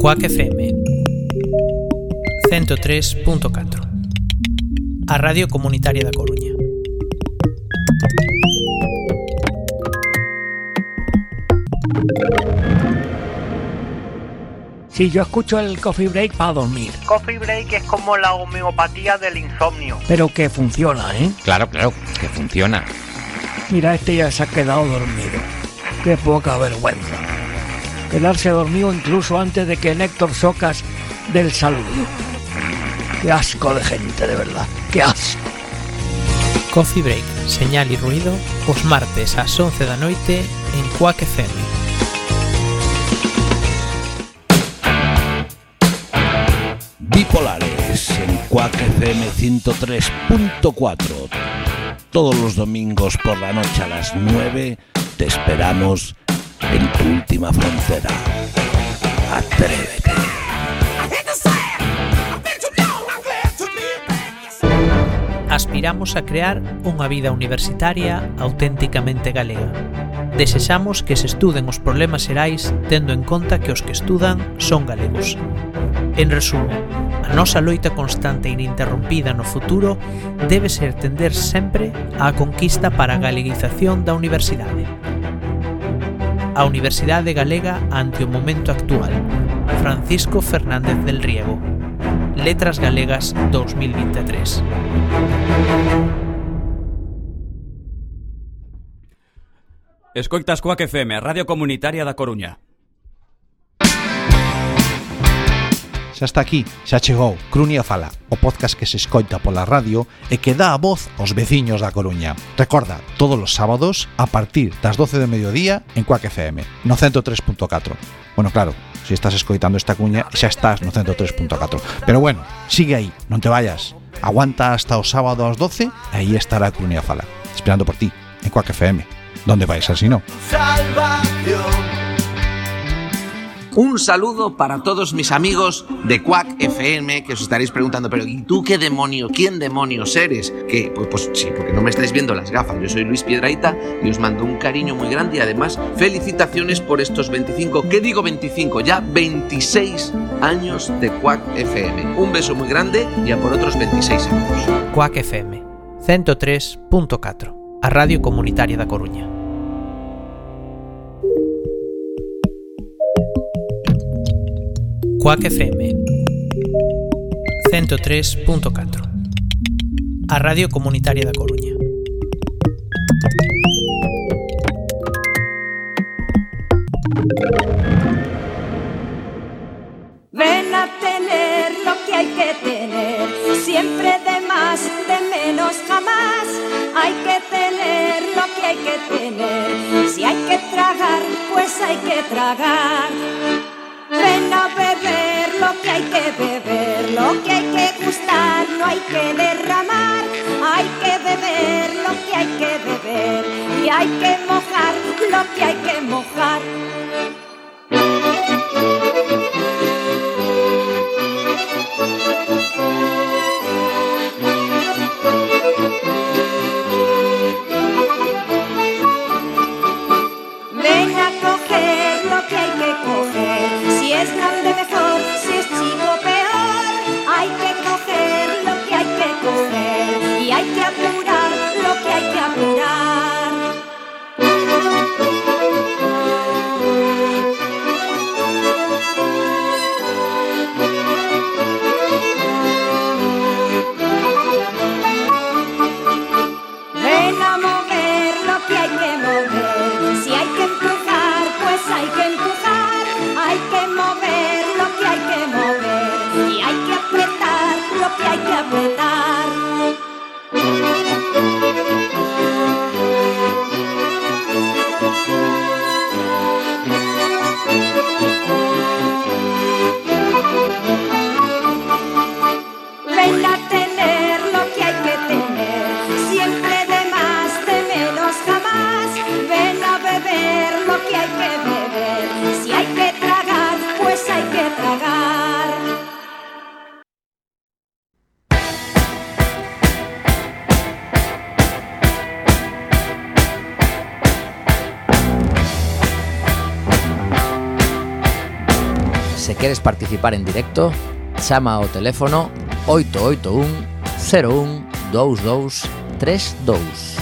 Cuac FM 103.4 A Radio Comunitaria da Coruña Sí, yo escucho el coffee break para dormir. Coffee break es como la homeopatía del insomnio. Pero que funciona, ¿eh? Claro, claro, que funciona. Mira, este ya se ha quedado dormido. Qué poca vergüenza. Quedarse dormido incluso antes de que Néctor Socas del saludo. Qué asco de gente, de verdad. Qué asco. Coffee Break, señal e ruido os martes ás 11 da noite en Cuac FM. Bipolares en Cuac FM 103.4. Todos los domingos por la noche a las 9 te esperamos en tu última frontera. Atrévete. Aspiramos a crear unha vida universitaria auténticamente galega. Desexamos que se estuden os problemas xerais tendo en conta que os que estudan son galegos. En resumo, a nosa loita constante e ininterrumpida no futuro debe ser tender sempre á conquista para a galeguización da universidade, a Universidade Galega ante o momento actual. Francisco Fernández del Riego. Letras Galegas 2023. Escoitas Coac FM, Radio Comunitaria da Coruña. Xa está aquí, xa chegou Crunia Fala, o podcast que se escoita pola radio e que dá a voz aos veciños da Coruña. Recorda, todos os sábados a partir das 12 do mediodía en Cuac FM, no 103.4. Bueno, claro, se estás escoitando esta cuña xa estás no 103.4. Pero bueno, sigue aí, non te vayas. Aguanta hasta o sábado ás 12 e aí estará Crunia Fala, esperando por ti, en Cuac FM. ¿Dónde vais así no? Salvación. Un saludo para todos mis amigos de Quack FM que os estaréis preguntando, pero ¿y tú qué demonio? ¿Quién demonios eres? Que pues, pues sí, porque no me estáis viendo las gafas. Yo soy Luis Piedraita y os mando un cariño muy grande y además felicitaciones por estos 25, ¿qué digo 25? Ya 26 años de Quack FM. Un beso muy grande y a por otros 26 años. Cuac FM 103.4 A Radio Comunitaria da Coruña. Cuac FM 103.4 A Radio Comunitaria da Coruña. Ven a tener lo que hay que tener, siempre de más, de menos jamás. Hay que tener lo que hay que tener, si hay que tragar, pues hay que tragar. Ven a beber lo que hay que beber, lo que hay que gustar, no hay que derramar. Hay que beber lo que hay que beber y hay que mojar lo que hay que mojar. participar en directo, chama ao teléfono 881 01 22 32.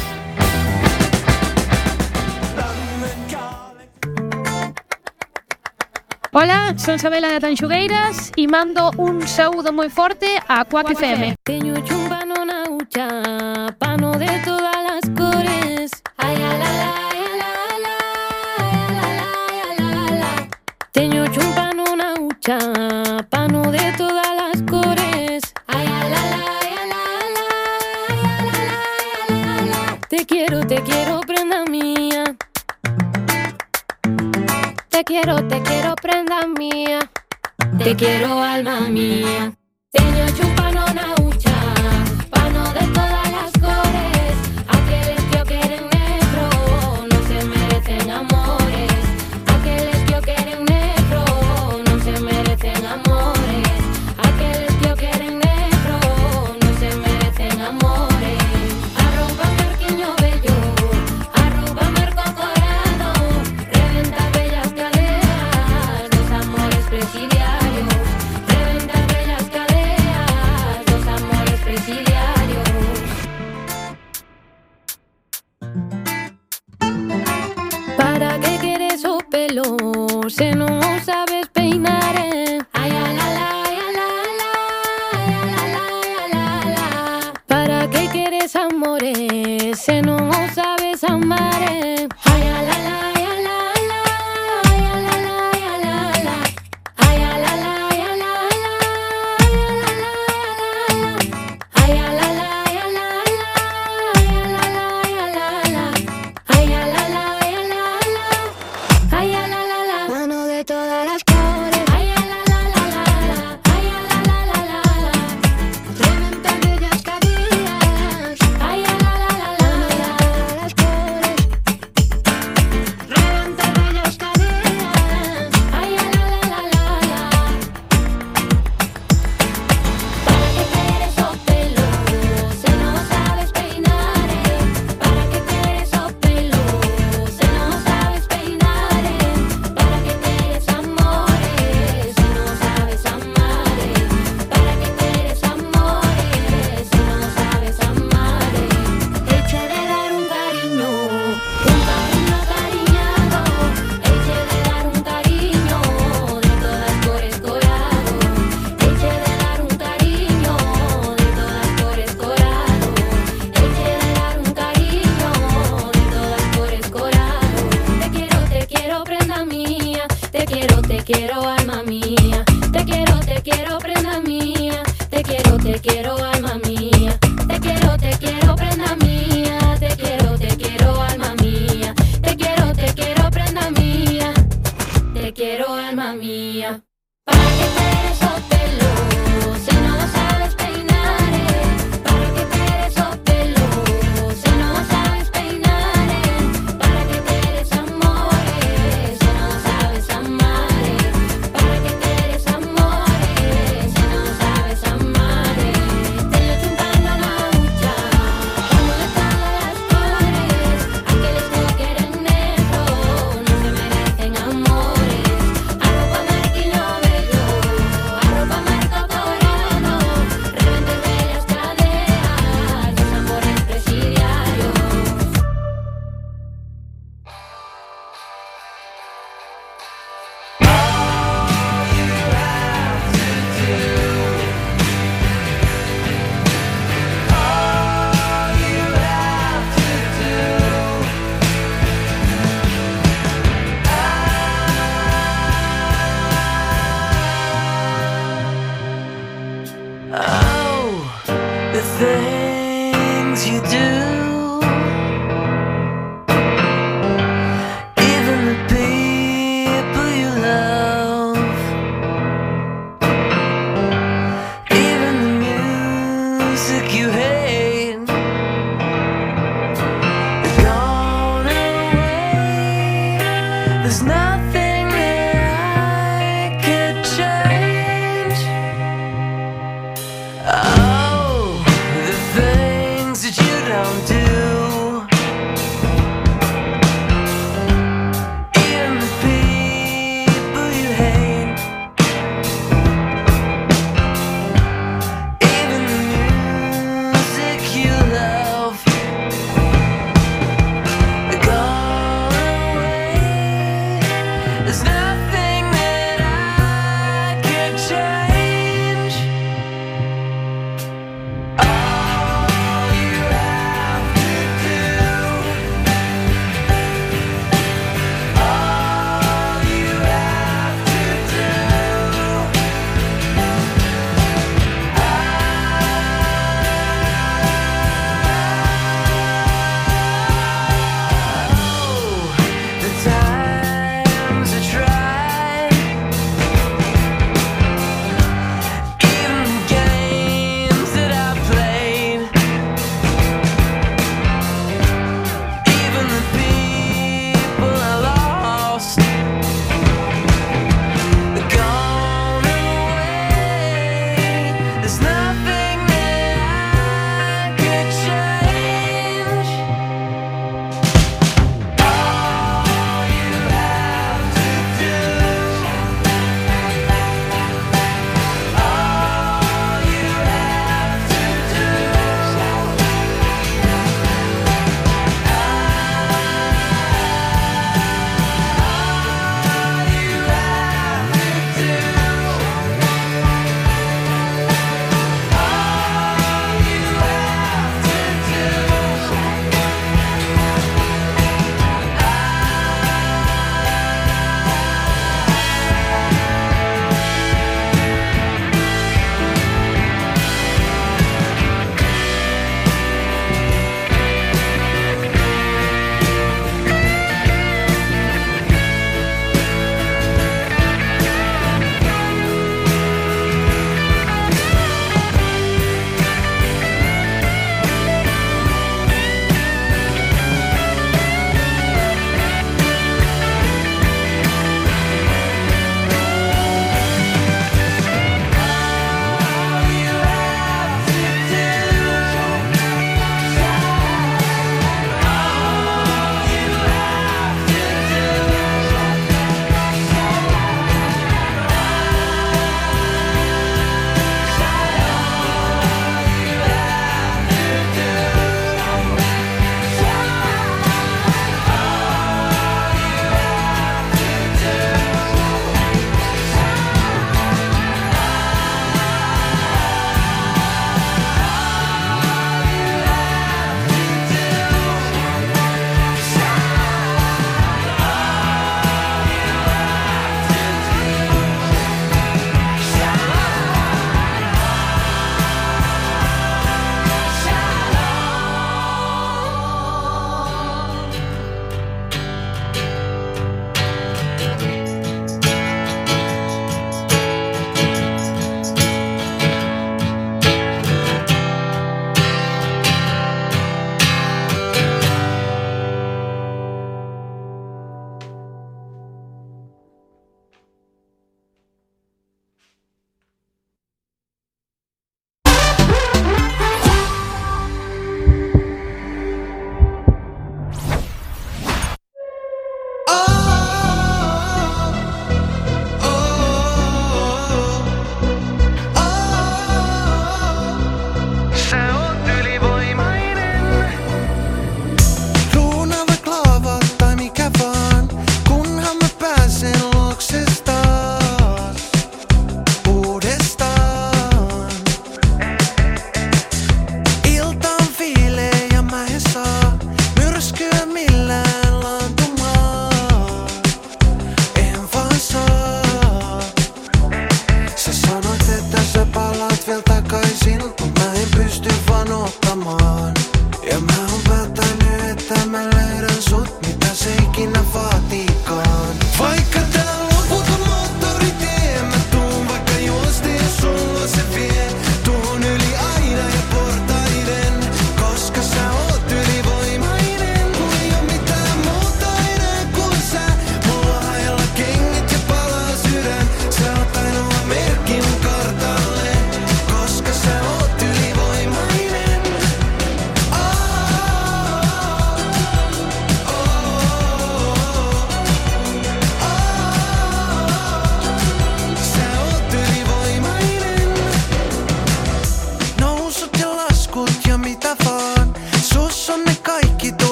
Ola, son Sabela de Tanxugueiras e mando un saúdo moi forte a Coac FM. Teño chumba non aucha, pano de toda la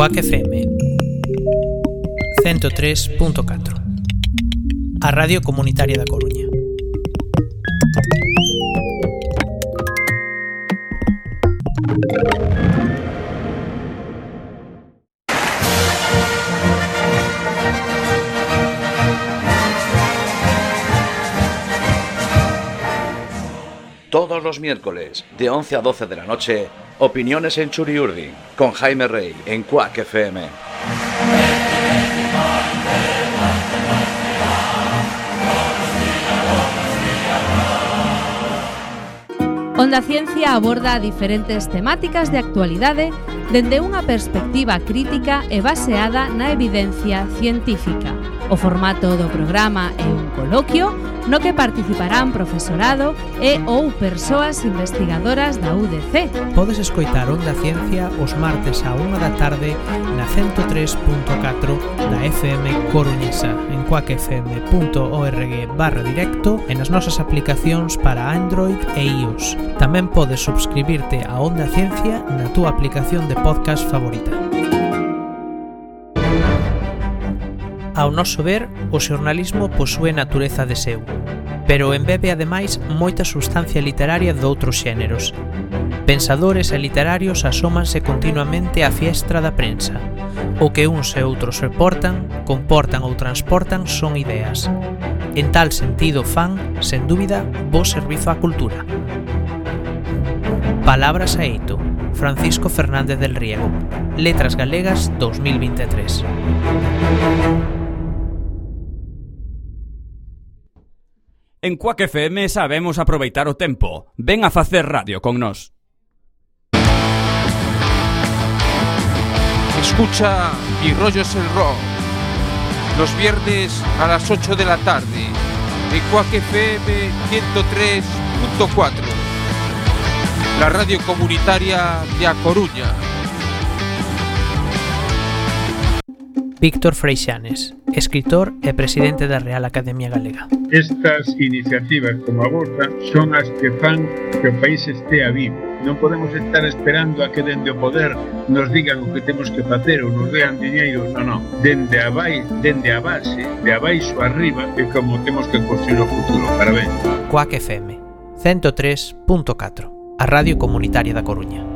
Quack FM 103.4 A Radio Comunitaria da Coruña. Todos los miércoles, de 11 a 12 de la noche, Opiniones en Churiurdi con Jaime Rey en Cuac FM. Onda Ciencia aborda diferentes temáticas de actualidade dende unha perspectiva crítica e baseada na evidencia científica. O formato do programa é un coloquio no que participarán profesorado e ou persoas investigadoras da UDC. Podes escoitar Onda Ciencia os martes a 1 da tarde na 103.4 da FM Coruñesa en cuacfm.org barra directo e nas nosas aplicacións para Android e iOS. Tamén podes subscribirte a Onda Ciencia na túa aplicación de podcast favorita. ao noso ver, o xornalismo posúe natureza de seu, pero embebe ademais moita sustancia literaria doutros xéneros. Pensadores e literarios asómanse continuamente á fiestra da prensa. O que uns e outros reportan, comportan ou transportan son ideas. En tal sentido fan, sen dúbida, bo servizo á cultura. Palabras a eito, Francisco Fernández del Riego. Letras Galegas 2023. En Quack FM sabemos aproveitar o tempo. Ven a facer radio con nós. Escucha Mi rollo es el rock. Los viernes a las 8 de la tarde. En Quack FM 103.4. La radio comunitaria de A Coruña. Víctor Freixanes, escritor e presidente da Real Academia Galega. Estas iniciativas como a vosa son as que fan que o país estea vivo. Non podemos estar esperando a que dende o poder nos digan o que temos que facer ou nos dean diñeiro, non, non. Dende a, vai, dende a base, de abaixo arriba, é como temos que construir o futuro. Parabéns. Coac FM 103.4, a radio comunitaria da Coruña.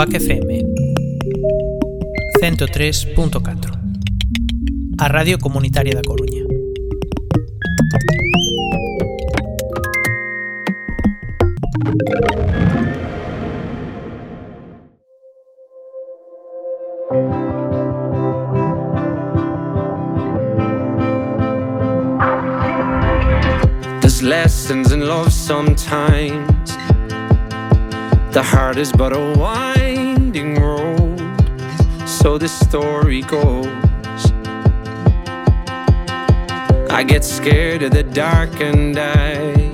Quack FM 103.4, a radio comunitaria da Coruña. There's lessons in love sometimes. The heart is but a road, so the story goes. I get scared of the dark and I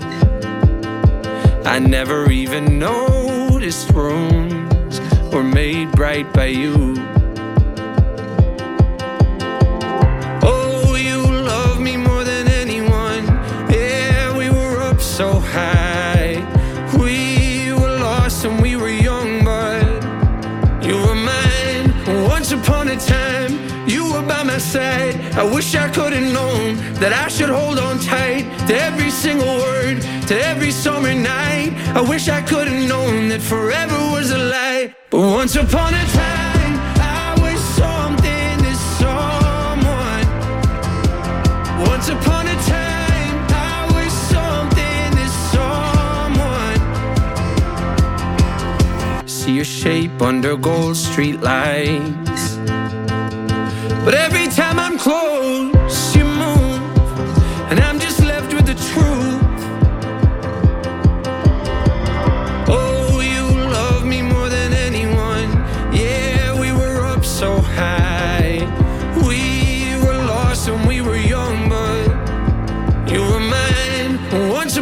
I never even noticed rooms were made bright by you. Side. I wish I could have known that I should hold on tight to every single word, to every summer night. I wish I could have known that forever was a lie. But once upon a time, I was something to someone. Once upon a time, I was something to someone. See your shape under gold street lights. But every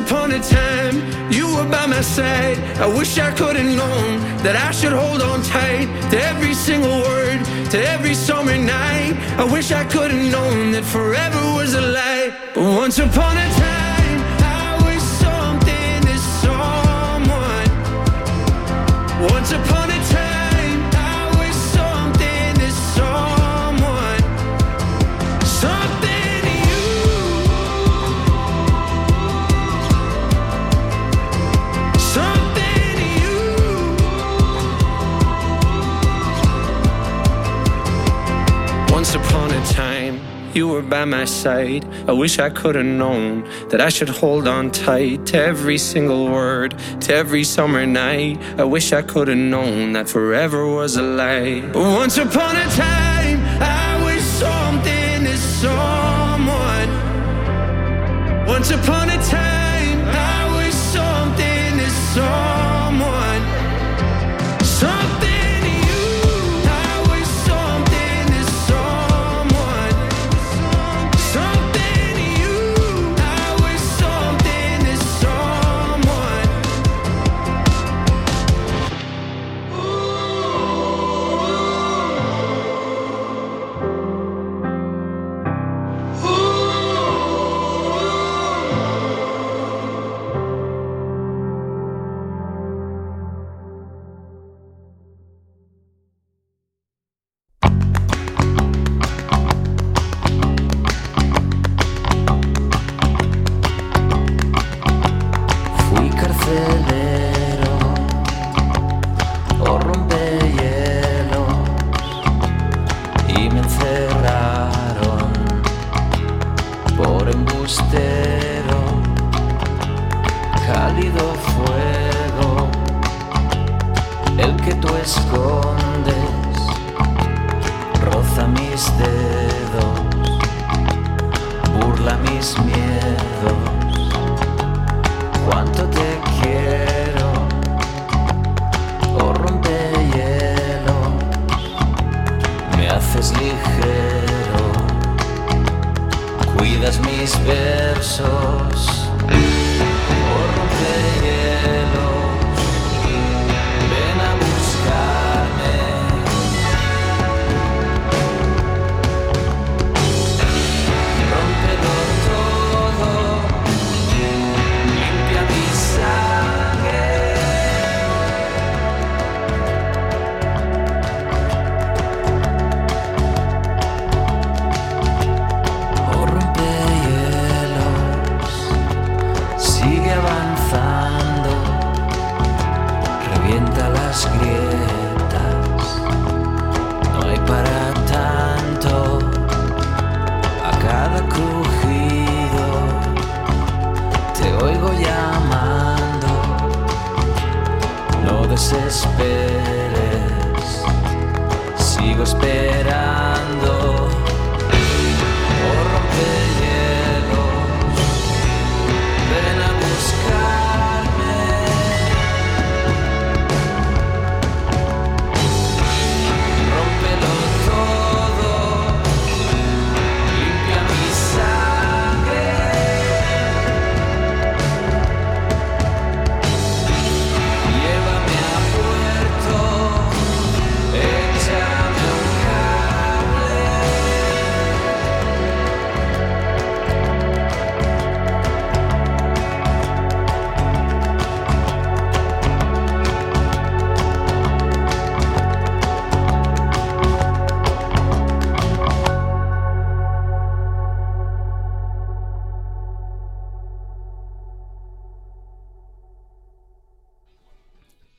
upon a time, you were by my side. I wish I could have known that I should hold on tight to every single word, to every summer night. I wish I could have known that forever was a lie. But once upon a time, I was something to someone. Once upon you were by my side. I wish I could have known that I should hold on tight to every single word, to every summer night. I wish I could have known that forever was a lie. Once upon a time, I was something to someone. Once upon a time,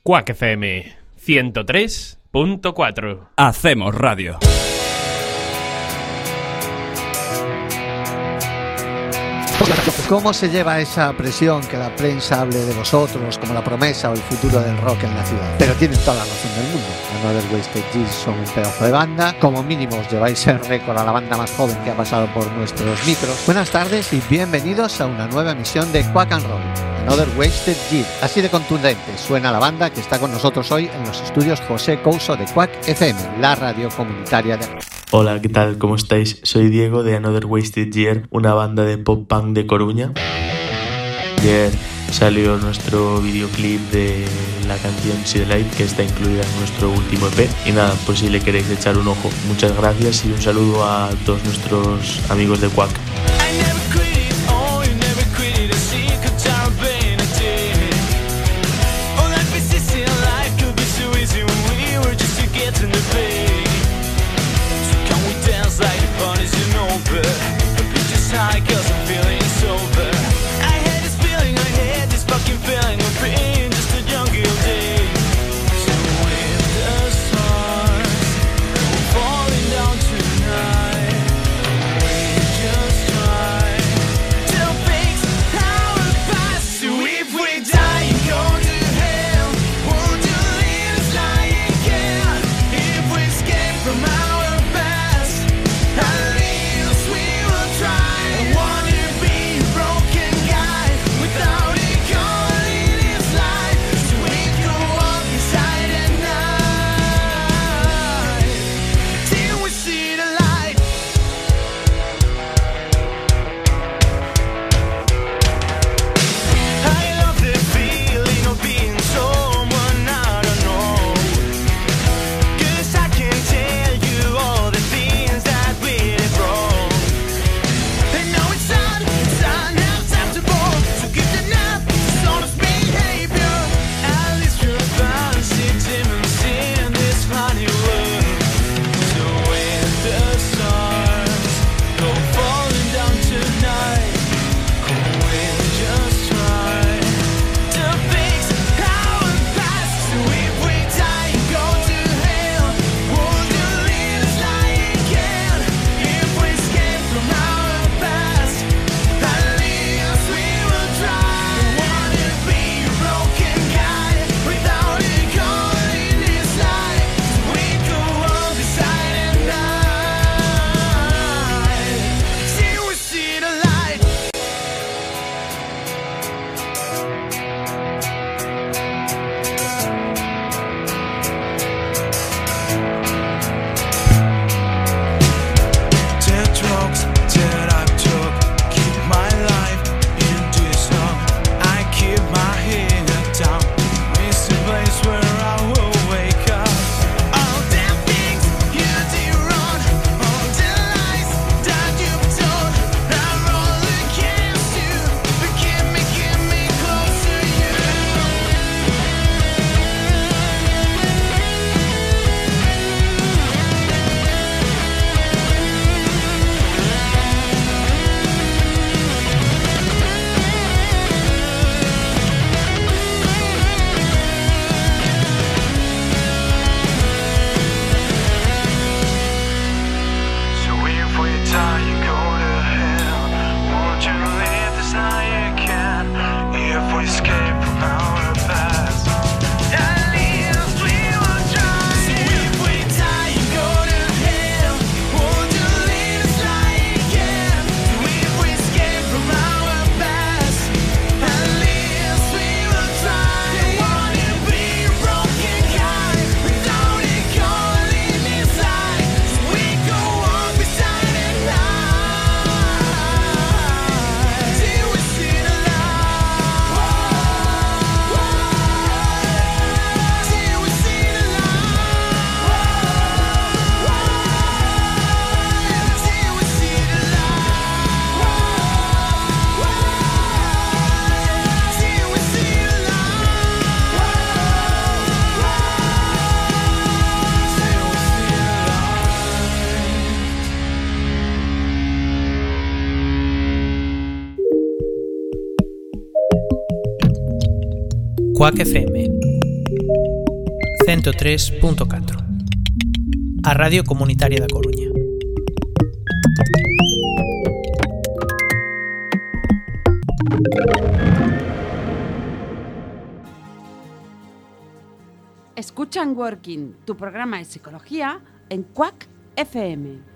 Quack FM 103.4. Hacemos radio. ¿Cómo se lleva esa presión que la prensa hable de vosotros como la promesa o el futuro del rock en la ciudad? Pero tienen toda la razón del mundo. Another Wasted Years son un pedazo de banda. Como mínimo os lleváis el récord a la banda más joven que ha pasado por nuestros micros. Buenas tardes y bienvenidos a una nueva emisión de Quack and Roll. Another Wasted Year. Así de contundente suena la banda que está con nosotros hoy en los estudios José Couso de Quack FM, la radio comunitaria de... Hola, ¿qué tal? ¿Cómo estáis? Soy Diego de Another Wasted Year, una banda de pop punk de Coruña. Ayer salió nuestro videoclip de la canción See Light, que está incluida en nuestro último EP. Y nada, pues si le queréis echar un ojo. Muchas gracias y un saludo a todos nuestros amigos de Quack. Quack FM 103.4 A Radio Comunitaria da Coruña. Escuchan Working, tu programa de psicología en Quack FM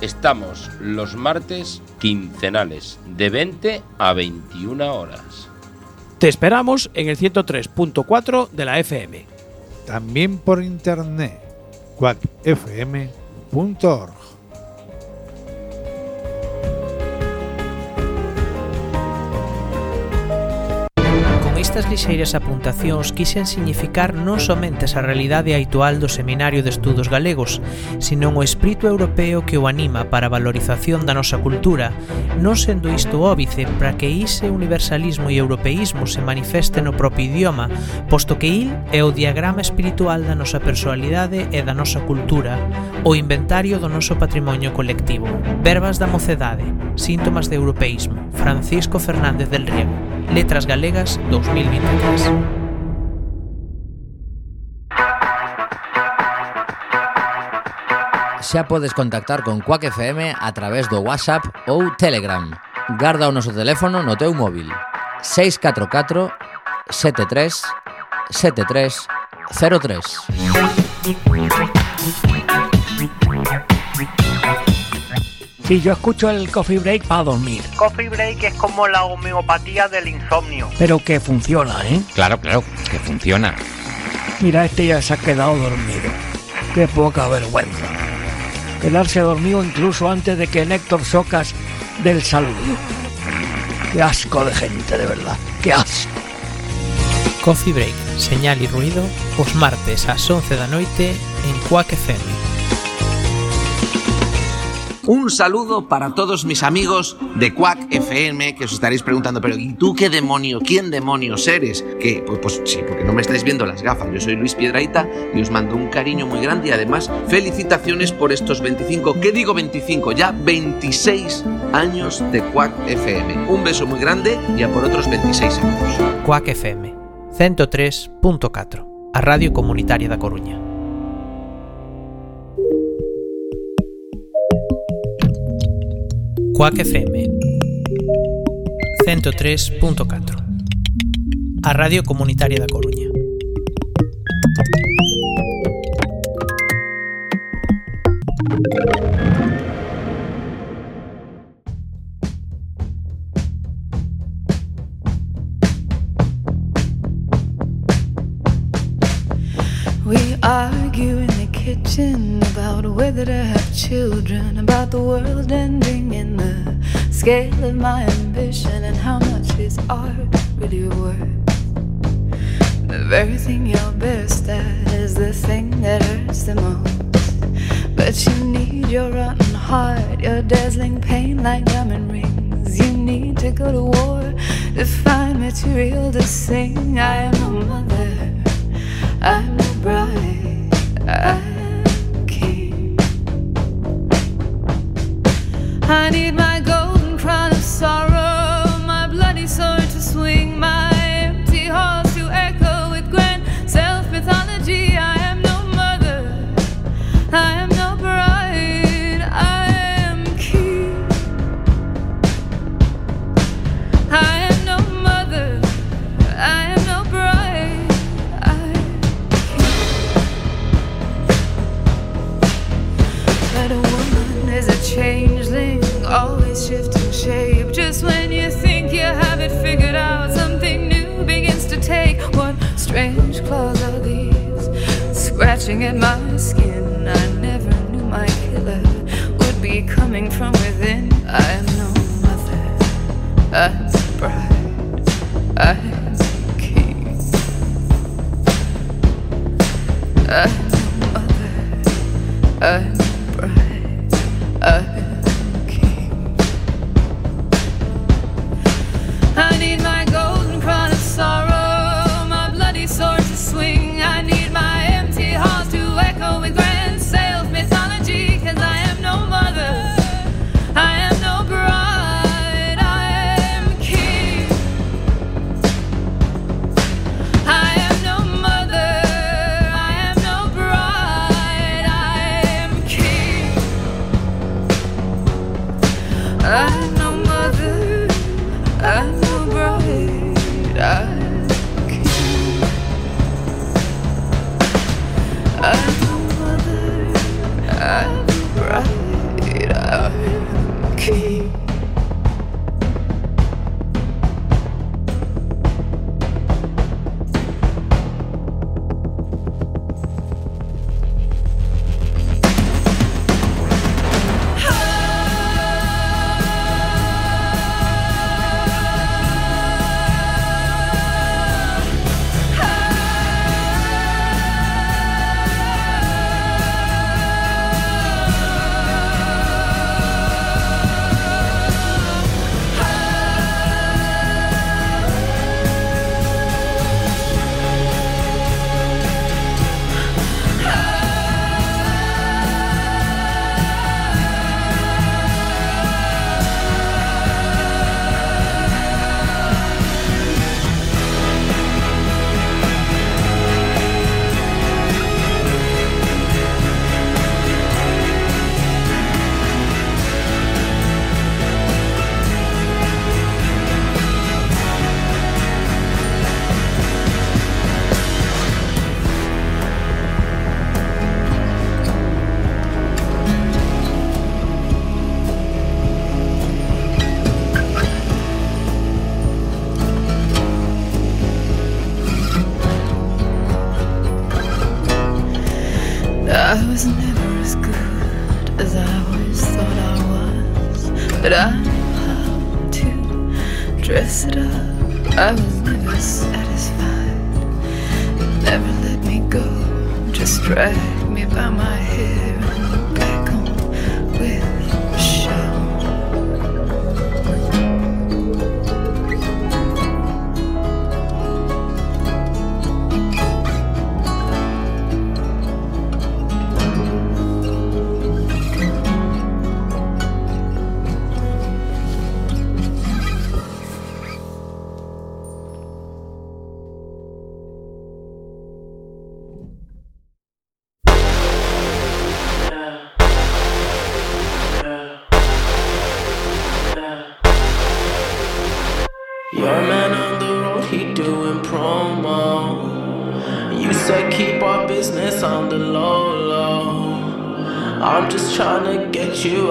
Estamos los martes quincenales de 20 a 21 horas. Te esperamos en el 103.4 de la FM. También por internet, quackfm.org. Estas lixeiras apuntacións quixen significar non somente esa realidade habitual do Seminario de Estudos Galegos, senón o espírito europeo que o anima para a valorización da nosa cultura, non sendo isto óbice para que ise universalismo e europeísmo se manifeste no propio idioma, posto que il é o diagrama espiritual da nosa personalidade e da nosa cultura, o inventario do noso patrimonio colectivo. Verbas da mocedade, síntomas de europeísmo, Francisco Fernández del Riego. Letras Galegas 2023. xa podes contactar con Quack FM a través do WhatsApp ou Telegram. Garda o noso teléfono no teu móvil. 644 73 73 03. Si yo escucho el coffee break para dormir, Coffee break es como la homeopatía del insomnio. pero que funciona, ¿eh? Claro, claro, que funciona. Mira, este ya se ha quedado dormido. Qué poca vergüenza. Quedarse dormido incluso antes de que Néctor Socas del saludo. Qué asco de gente, de verdad. Qué asco. Coffee Break, señal e ruido, os martes ás 11 da noite en Quack FM. Un saludo para todos mis amigos de Quack FM que os estaréis preguntando, pero ¿y tú qué demonio, quién demonios eres? Que pues, pues sí, porque no me estáis viendo las gafas. Yo soy Luis Piedraita y os mando un cariño muy grande y además felicitaciones por estos 25, ¿qué digo 25? Ya 26 años de Quack FM. Un beso muy grande y a por otros 26 años. Quack FM 103.4 A Radio Comunitaria da Coruña FM 103.4 A Radio Comunitaria da Coruña children, about the world ending in the scale of my ambition, and how much is art really worth. The very thing you're best at is the thing that hurts the most. But you need your rotten heart, your dazzling pain like diamond rings. You need to go to war to find material to sing. I am a mother. I'm a bride, I'm need my skin. I never knew my killer would be coming from within. I am no mother, I am bride, I am king. I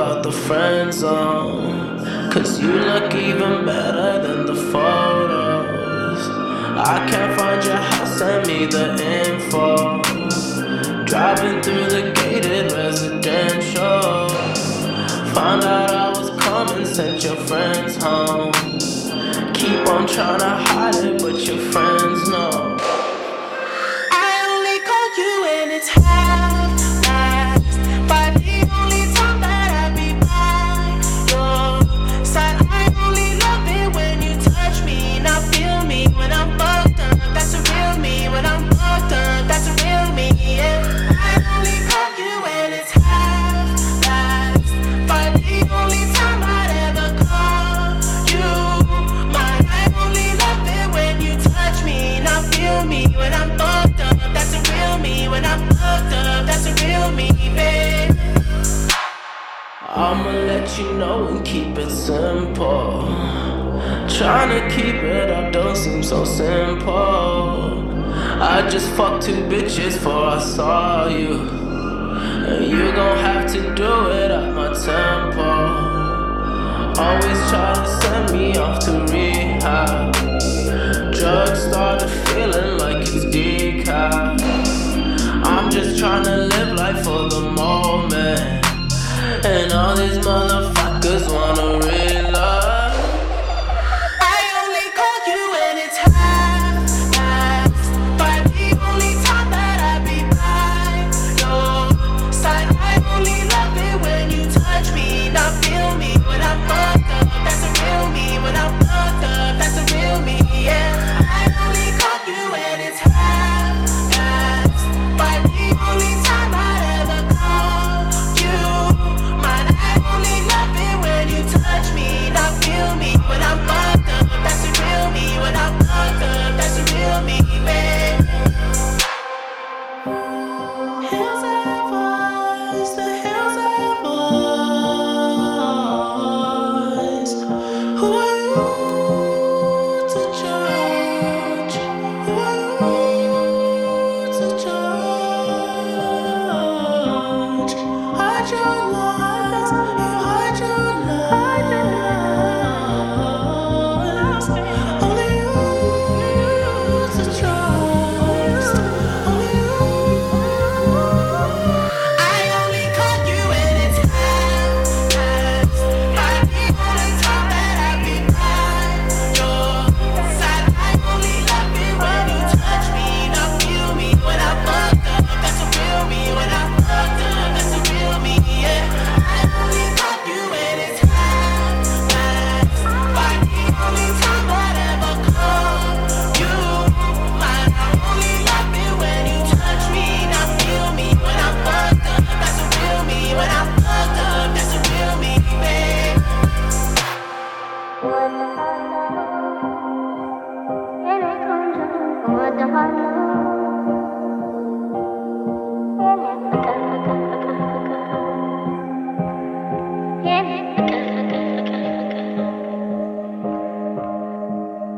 out the friend zone. Cause you look even better than the photos. I can't find your house, send me the info. Driving through the gated residential. Found out I was coming, sent your friends home. Keep on trying to hide it, but your friends know. I'ma let you know and keep it simple. Trying to keep it up don't seem so simple. I just fucked two bitches before I saw you. And you gon' have to do it at my tempo. Always try to send me off to rehab. Drugs started feeling like it's decaf. I'm just trying to live life for the moment. And all these motherfuckers wanna reload.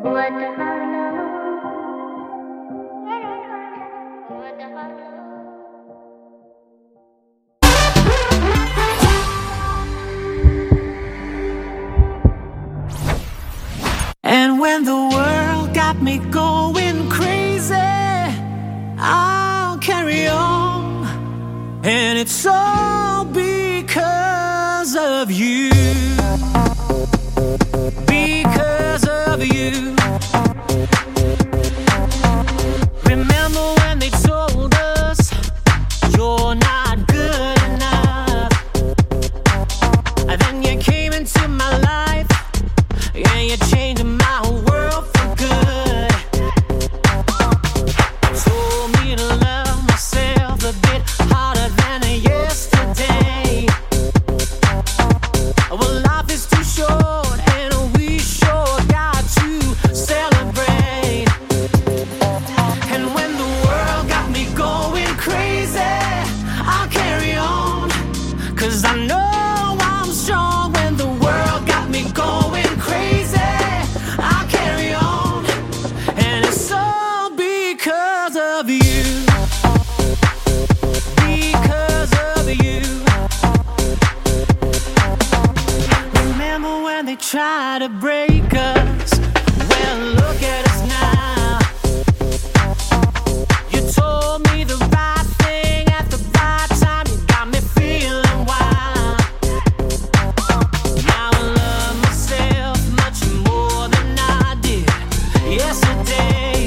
What yesterday.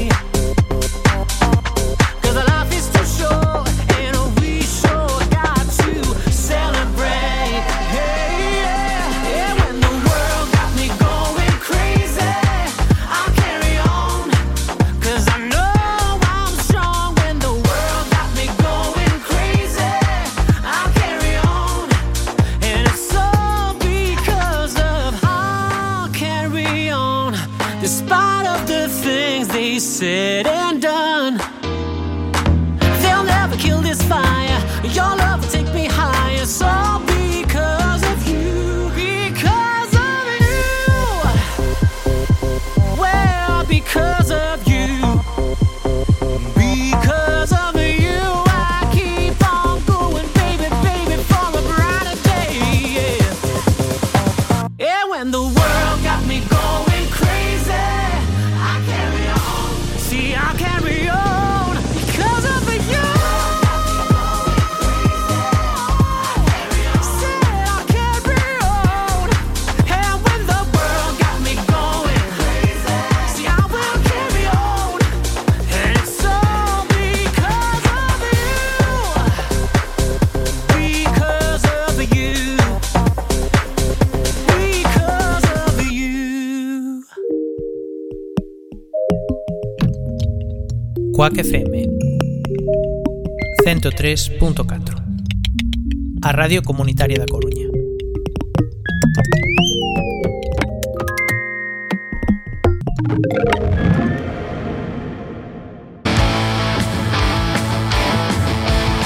Quack FM 103.4 A Radio Comunitaria da Coruña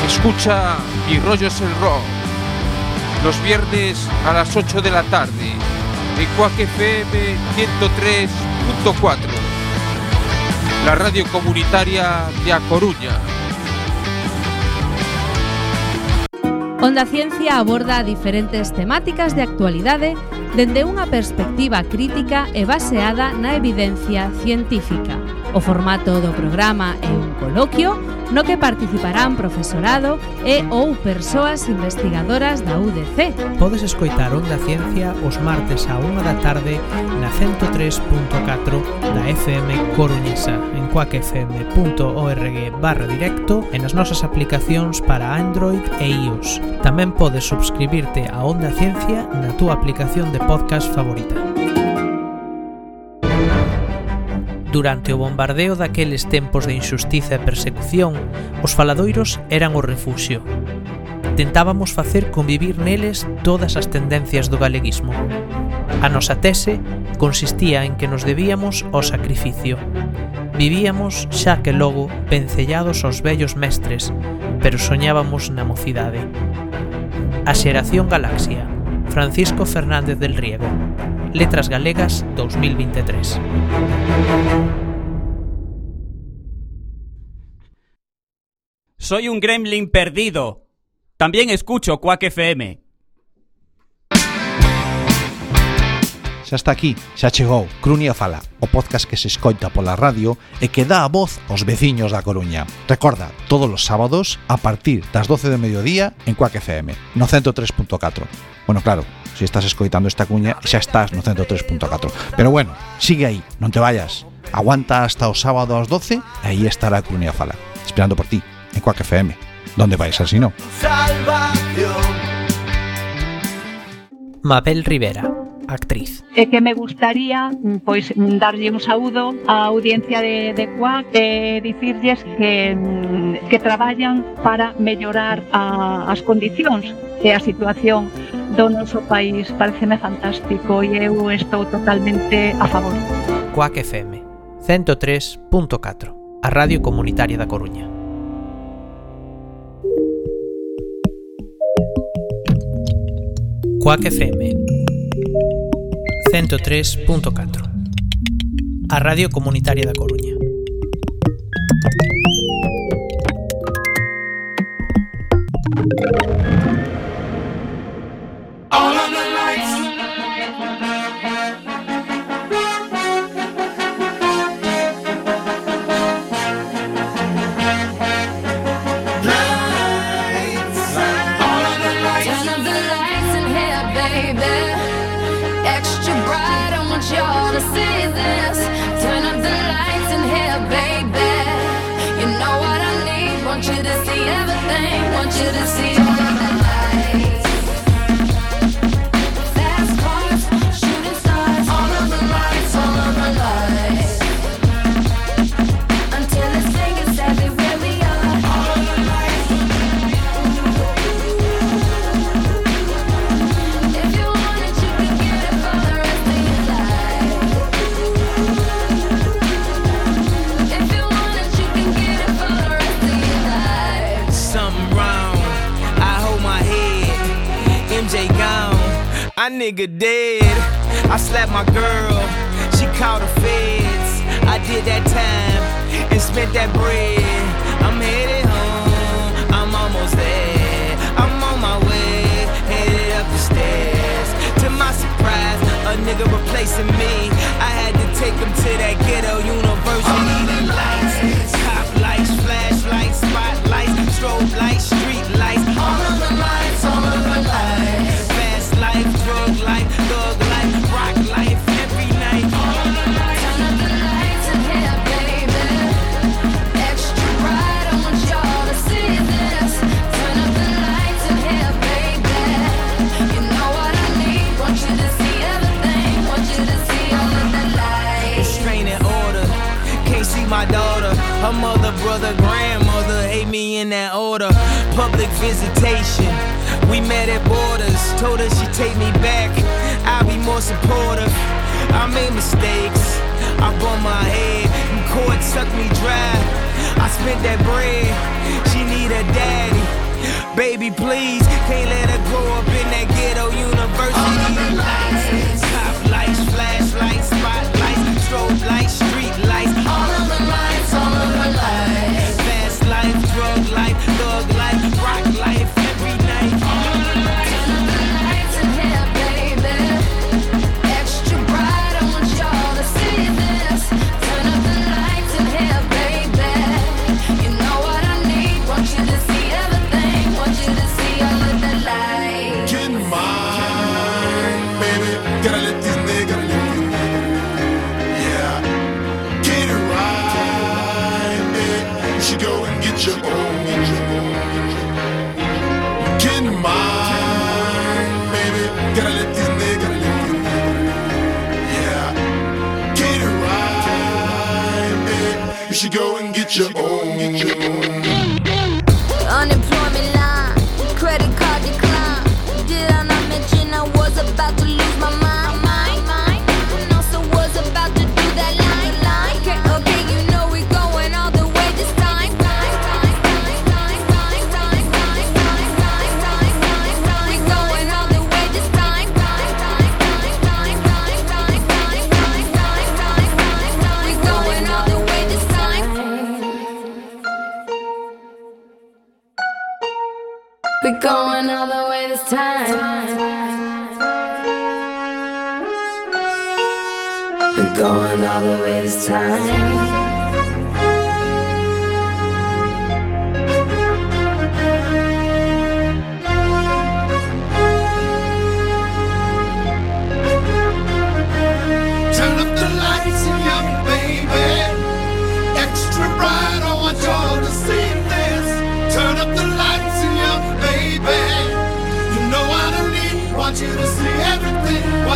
Escucha Mi rollo es el rock. Los viernes a las 8 de la tarde. En Quack FM 103.4. la radio comunitaria de A Coruña. Onda Ciencia aborda diferentes temáticas de actualidade dende unha perspectiva crítica e baseada na evidencia científica. O formato do programa é un coloquio no que participarán profesorado e ou persoas investigadoras da UDC. Podes escoitar Onda Ciencia os martes a 1 da tarde na 103.4 da FM Coruñesa en coacfm.org barra directo e nas nosas aplicacións para Android e iOS. Tamén podes subscribirte a Onda Ciencia na túa aplicación de podcast favorita. Durante o bombardeo daqueles tempos de injustiza e persecución, os faladoiros eran o refuxio. Tentábamos facer convivir neles todas as tendencias do galeguismo. A nosa tese consistía en que nos debíamos ao sacrificio. Vivíamos xa que logo vencellados aos vellos mestres, pero soñábamos na mocidade. A xeración galaxia, Francisco Fernández del Riego, Letras Galegas 2023. Soy un gremlin perdido. También escucho Quack FM. Xa está aquí, xa chegou Crunia Fala, o podcast que se escoita pola radio e que dá a voz aos veciños da Coruña. Recorda, todos os sábados a partir das 12 de mediodía en Quack FM, no 103.4. Bueno, claro, se si estás escoitando esta cuña, xa estás no 103.4. Pero bueno, sigue aí, non te vayas. Aguanta hasta o sábado ás 12 e aí estará a Coruña Fala, esperando por ti, en Quack FM. Donde vais así non? Mabel Rivera actriz. E que me gustaría pois darlle un saúdo á audiencia de, de Cuac e dicirlles que, que traballan para mellorar a, as condicións e a situación do noso país. Pareceme fantástico e eu estou totalmente a favor. Cuac FM 103.4 A Radio Comunitaria da Coruña. Quack FM 103.4, a radio comunitaria da Coruña. Nigga dead. I slapped my girl. She called the feds. I did that time and spent that bread. I'm headed home. I'm almost there. I'm on my way. Headed up the stairs. To my surprise, a nigga replacing me. I had to take him to that ghetto university. Lights, top lights, flashlights, spotlights, strobe Her mother, brother, grandmother ate me in that order. Public visitation. We met at borders. Told her she'd take me back. I'll be more supportive. I made mistakes. I bump my head. And court sucked me dry. I spent that bread. She need a daddy. Baby, please, can't let her grow up in that ghetto university. Lights, top lights, flashlights, spotlights, strobe lights, street lights.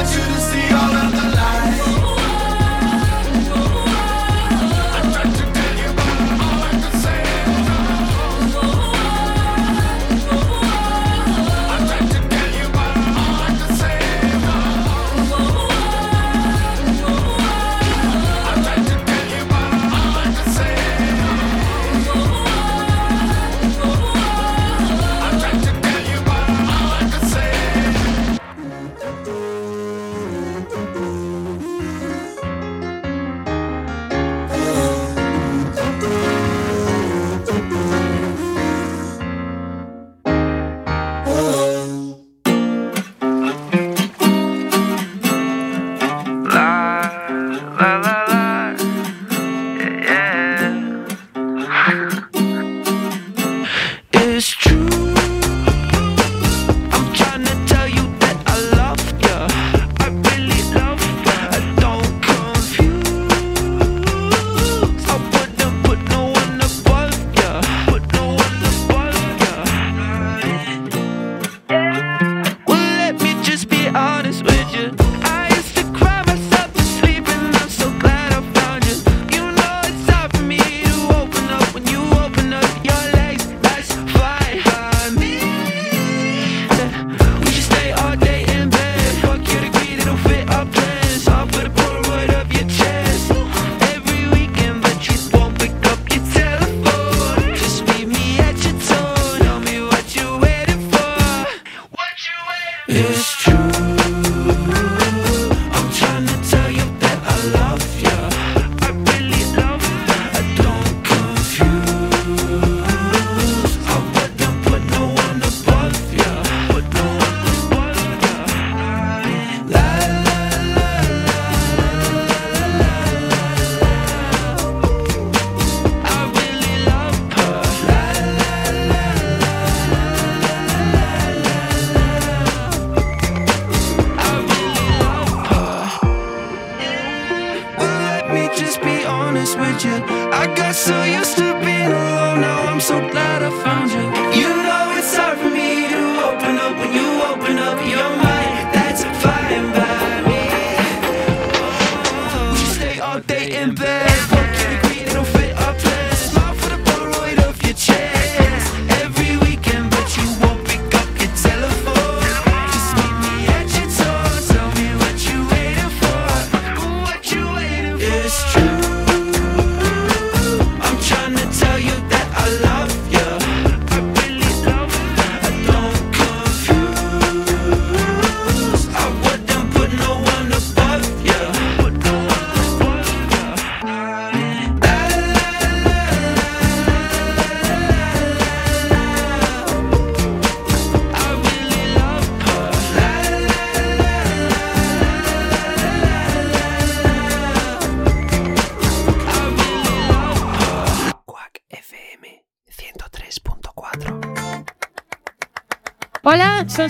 to the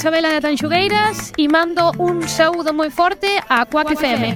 Isabela de Tanxugueiras e mando un saúdo moi forte a Cuac FM.